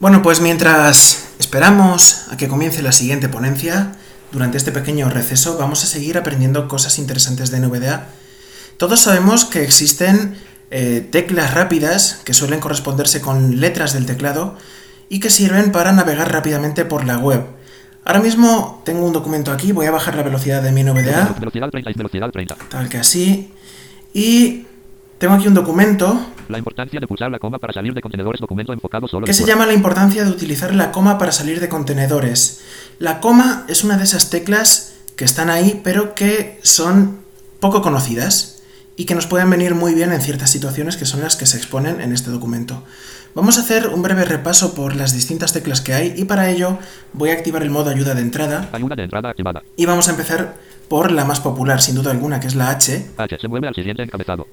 Bueno, pues mientras esperamos a que comience la siguiente ponencia, durante este pequeño receso vamos a seguir aprendiendo cosas interesantes de NVDA. Todos sabemos que existen eh, teclas rápidas que suelen corresponderse con letras del teclado y que sirven para navegar rápidamente por la web. Ahora mismo tengo un documento aquí, voy a bajar la velocidad de mi NVDA, Velocidad 30 y velocidad 30. tal que así, y tengo aquí un documento La importancia de pulsar la coma para salir de contenedores documento enfocado solo en se llama la importancia de utilizar la coma para salir de contenedores. La coma es una de esas teclas que están ahí, pero que son poco conocidas y que nos pueden venir muy bien en ciertas situaciones que son las que se exponen en este documento. Vamos a hacer un breve repaso por las distintas teclas que hay y para ello voy a activar el modo ayuda de entrada Ayuda de entrada activada. y vamos a empezar por la más popular, sin duda alguna, que es la H. H se mueve al siguiente encabezado.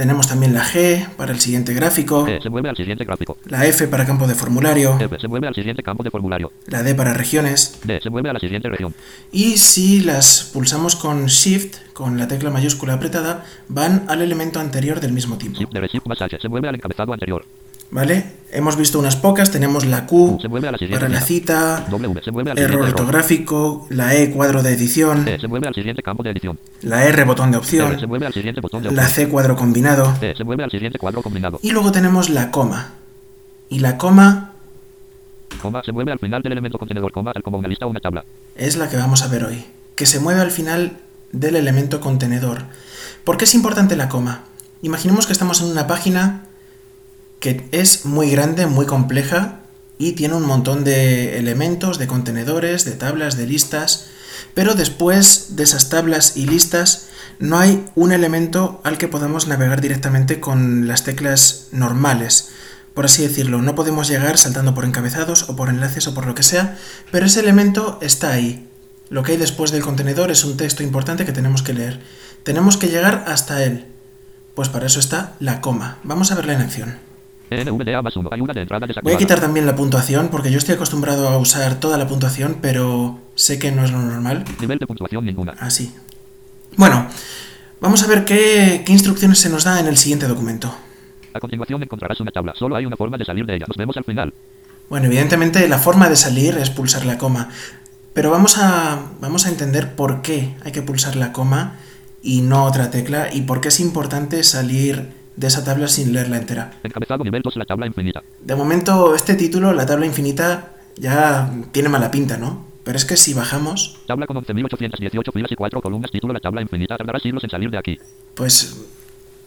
Tenemos también la G para el siguiente gráfico, E se mueve al siguiente gráfico. la F para campo de formulario, F se mueve al siguiente campo de formulario. la D para regiones, D se mueve a la siguiente región. Y si las pulsamos con Shift, con la tecla mayúscula apretada, van al elemento anterior del mismo tipo. Shift de Shift más H se mueve al encabezado anterior. ¿Vale? Hemos visto unas pocas, tenemos la Q se la para la cita, W se mueve al error ortográfico, la E cuadro de edición, se mueve al siguiente campo de edición. la R botón de R se opción, mueve al siguiente botón de la. C cuadro combinado T se mueve al siguiente cuadro combinado. y luego tenemos la coma. Y la coma Coma se mueve al final del elemento contenedor coma como una lista o una tabla. es la que vamos a ver hoy, que se mueve al final del elemento contenedor. ¿Por qué es importante la coma? Imaginemos que estamos en una página que es muy grande, muy compleja y tiene un montón de elementos, de contenedores, de tablas, de listas, pero después de esas tablas y listas no hay un elemento al que podamos navegar directamente con las teclas normales. Por así decirlo, no podemos llegar saltando por encabezados o por enlaces o por lo que sea, pero ese elemento está ahí. Lo que hay después del contenedor es un texto importante que tenemos que leer. Tenemos que llegar hasta él. Pues para eso está la coma. Vamos a verla en acción. NVDA más 1. Ayuda de entrada Voy a quitar también la puntuación porque yo estoy acostumbrado a usar toda la puntuación, pero sé que no es lo normal. Nivel de puntuación ninguna. Así. Bueno, vamos a ver qué, qué instrucciones se nos da en el siguiente documento. A continuación encontrarás una tabla. Solo hay una forma de salir de ella. Nos vemos al final. Bueno, evidentemente la forma de salir es pulsar la coma, pero vamos a, vamos a entender por qué hay que pulsar la coma y no otra tecla y por qué es importante salir de esa tabla sin leerla entera. Encabezado nivel 2 la tabla infinita. De momento, este título, la tabla infinita, ya tiene mala pinta, ¿no? Pero es que si bajamos, Tabla con 11.818 filas y 4 columnas. Título la tabla infinita. Tardará siglos en salir de aquí. pues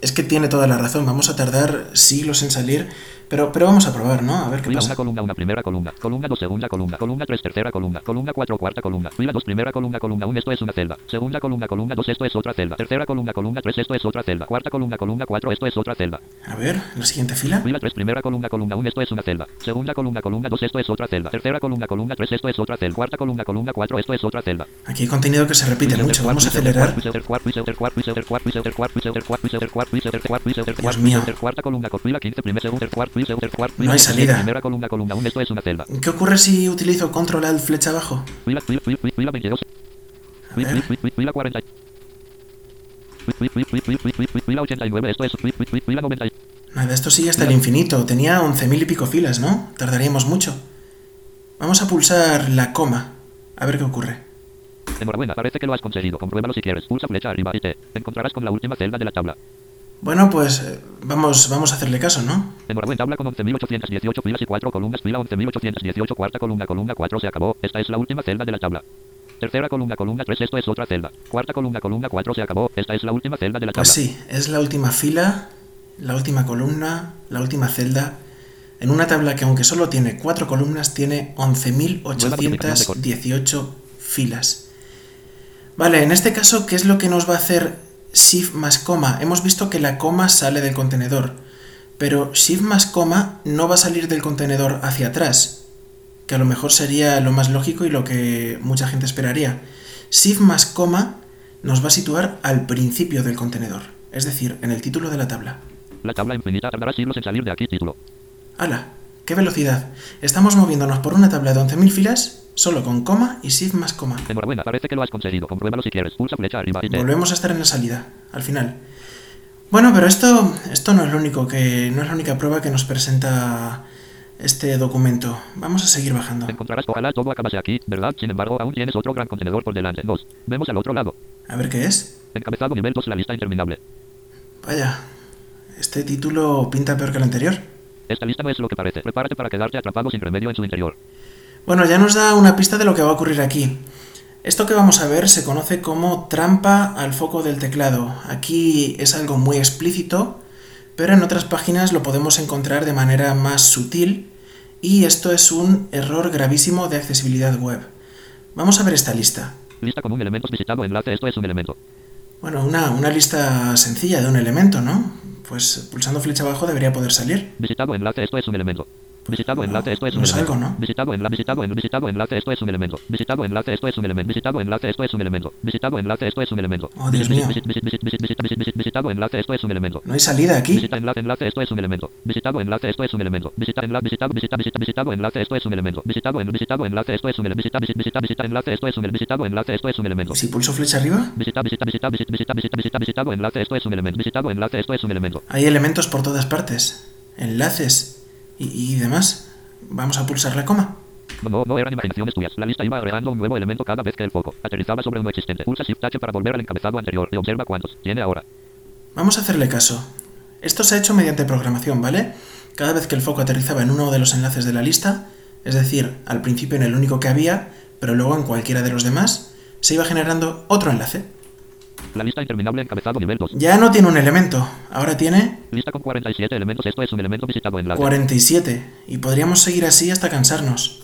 es que tiene toda la razón. Vamos a tardar siglos en salir, pero, pero vamos a probar, ¿no? A ver qué Fila 1 pasa. columna 1 primera columna. Columna 2 segunda columna. Columna 3 tercera columna. Columna 4 cuarta columna. Fila 2 primera columna columna 1 esto es una celda. Segunda columna columna 2 esto es otra celda. Tercera columna columna 3 esto es otra celda. Cuarta columna columna 4 esto es otra celda. A ver, la siguiente fila. Fila 3 primera columna columna 1 esto es una celda. Segunda columna columna 2 esto es otra celda. Tercera columna columna 3 esto es otra celda. Cuarta columna columna 4 esto es otra celda. Aquí hay contenido que se repite mucho. Vamos a acelerar. Dios mío. Cuarta columna fila 15 primer segundo cuarto y segundo cuarto No hay salida. Primera columna columna 1 esto es una celda. ¿Qué ocurre si utilizo control alt flecha abajo? Fila fila fila fila 22. A ver. Fila fila fila 40. Fila fila fila fila fila fila 89 esto es fila fila fila 90. Nada, esto sigue hasta el infinito. Tenía 11.000 y pico filas, ¿no? Tardaríamos mucho. Vamos a pulsar la coma. A ver qué ocurre. Enhorabuena, parece que lo has conseguido. Compruébalo si quieres. Pulsa flecha arriba y te encontrarás con la última celda de la tabla. Bueno, pues eh, vamos, vamos a hacerle caso, ¿no? Enhorabuena, tabla con 11.818 filas y 4 columnas. Fila 11.818, cuarta columna, columna 4 se acabó. Esta es la última celda de la tabla. Tercera columna, columna 3, esto es otra celda. Cuarta columna, columna 4 se acabó. Esta es la última celda de la tabla. Pues sí, es la última fila, la última columna, la última celda. En una tabla que aunque solo tiene cuatro columnas, tiene 11.818 filas. Vale, en este caso, ¿qué es lo que nos va a hacer shift más coma? Hemos visto que la coma sale del contenedor, pero shift más coma no va a salir del contenedor hacia atrás, que a lo mejor sería lo más lógico y lo que mucha gente esperaría. Shift más coma nos va a situar al principio del contenedor, es decir, en el título de la tabla. La tabla infinita tardará siglos en salir de aquí. Título. ¡Hala! ¡Qué velocidad! Estamos moviéndonos por una tabla de 11.000 filas solo con coma y shift más coma. Enhorabuena, parece que lo has conseguido. Compruébalo si quieres. Pulsa flecha arriba y te Volvemos a estar en la salida, al final. Bueno, pero esto, esto no es lo único que. no es la única prueba que nos presenta este documento. Vamos a seguir bajando. Encontrarás, ojalá todo acabase aquí, ¿verdad? Sin embargo, aún tienes otro gran contenedor por delante. 2. Vemos al otro lado. A ver qué es. Encabezado nivel 2, la lista interminable. Vaya, este título pinta peor que el anterior. Esta lista no es lo que parece. Prepárate para quedarte atrapado sin remedio en su interior. Bueno, ya nos da una pista de lo que va a ocurrir aquí. Esto que vamos a ver se conoce como trampa al foco del teclado. Aquí es algo muy explícito, pero en otras páginas lo podemos encontrar de manera más sutil y esto es un error gravísimo de accesibilidad web. Vamos a ver esta lista. Lista con un elemento visitado enlace. Esto es un elemento. Bueno, una, una lista sencilla de un elemento, ¿no? Pues pulsando flecha abajo debería poder salir. Visitado enlace. Esto es un elemento. Visitado enlace, esto es un elemento. Visitado enlace, visitado en visitado enlace, esto es un elemento. Visitado enlace, esto es un elemento. Visitado enlace, esto es un elemento. Visitado enlace, esto es un elemento. Oh, Dios mío. Visit- visit- visit- visit- visit- visit- visit- Visitado enlace, esto es un elemento. No hay salida aquí. Visita enlace, enlace, esto es un elemento. Visitado enlace, esto es un elemento. Visita enlace, visitado, visita, visita, visitado enlace, esto es un elemento. Visitado en visitado enlace, esto es un elemento. Visita, visita, enlace, esto es un visitado enlace, esto es un elemento. ¿Y si pulso flecha arriba? Visita, visita, visita, visita, visita, visita, visitado enlace, esto es un elemento. Visitado enlace, esto es un elemento. Hay elementos por todas partes. Enlaces y, y demás. Vamos a pulsar la coma. No, no, eran imaginaciones tuyas. La lista iba agregando un nuevo elemento cada vez que el foco aterrizaba sobre uno existente. Pulsa Shift H para volver al encabezado anterior y observa cuántos tiene ahora. Vamos a hacerle caso. Esto se ha hecho mediante programación, ¿vale? Cada vez que el foco aterrizaba en uno de los enlaces de la lista, es decir, al principio en el único que había, pero luego en cualquiera de los demás, se iba generando otro enlace. La lista interminable encabezado nivel 2. Ya no tiene un elemento, ahora tiene Lista con 47 elementos. Esto es un elemento visitado enlace. 47, y podríamos seguir así hasta cansarnos.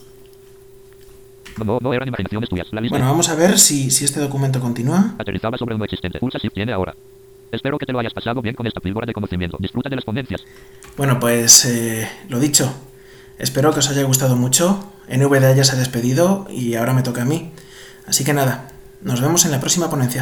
No, no, eran imaginaciones tuyas. La lista Bueno, vamos a ver si, si este documento continúa. aterrizaba sobre uno existente. Pulsa Shift tiene ahora. Espero que te lo hayas pasado bien con esta píldora de conocimiento. Disfruta de las ponencias. Bueno, pues eh, lo dicho. Espero que os haya gustado mucho. NVDA ya se ha despedido y ahora me toca a mí. Así que nada, nos vemos en la próxima ponencia.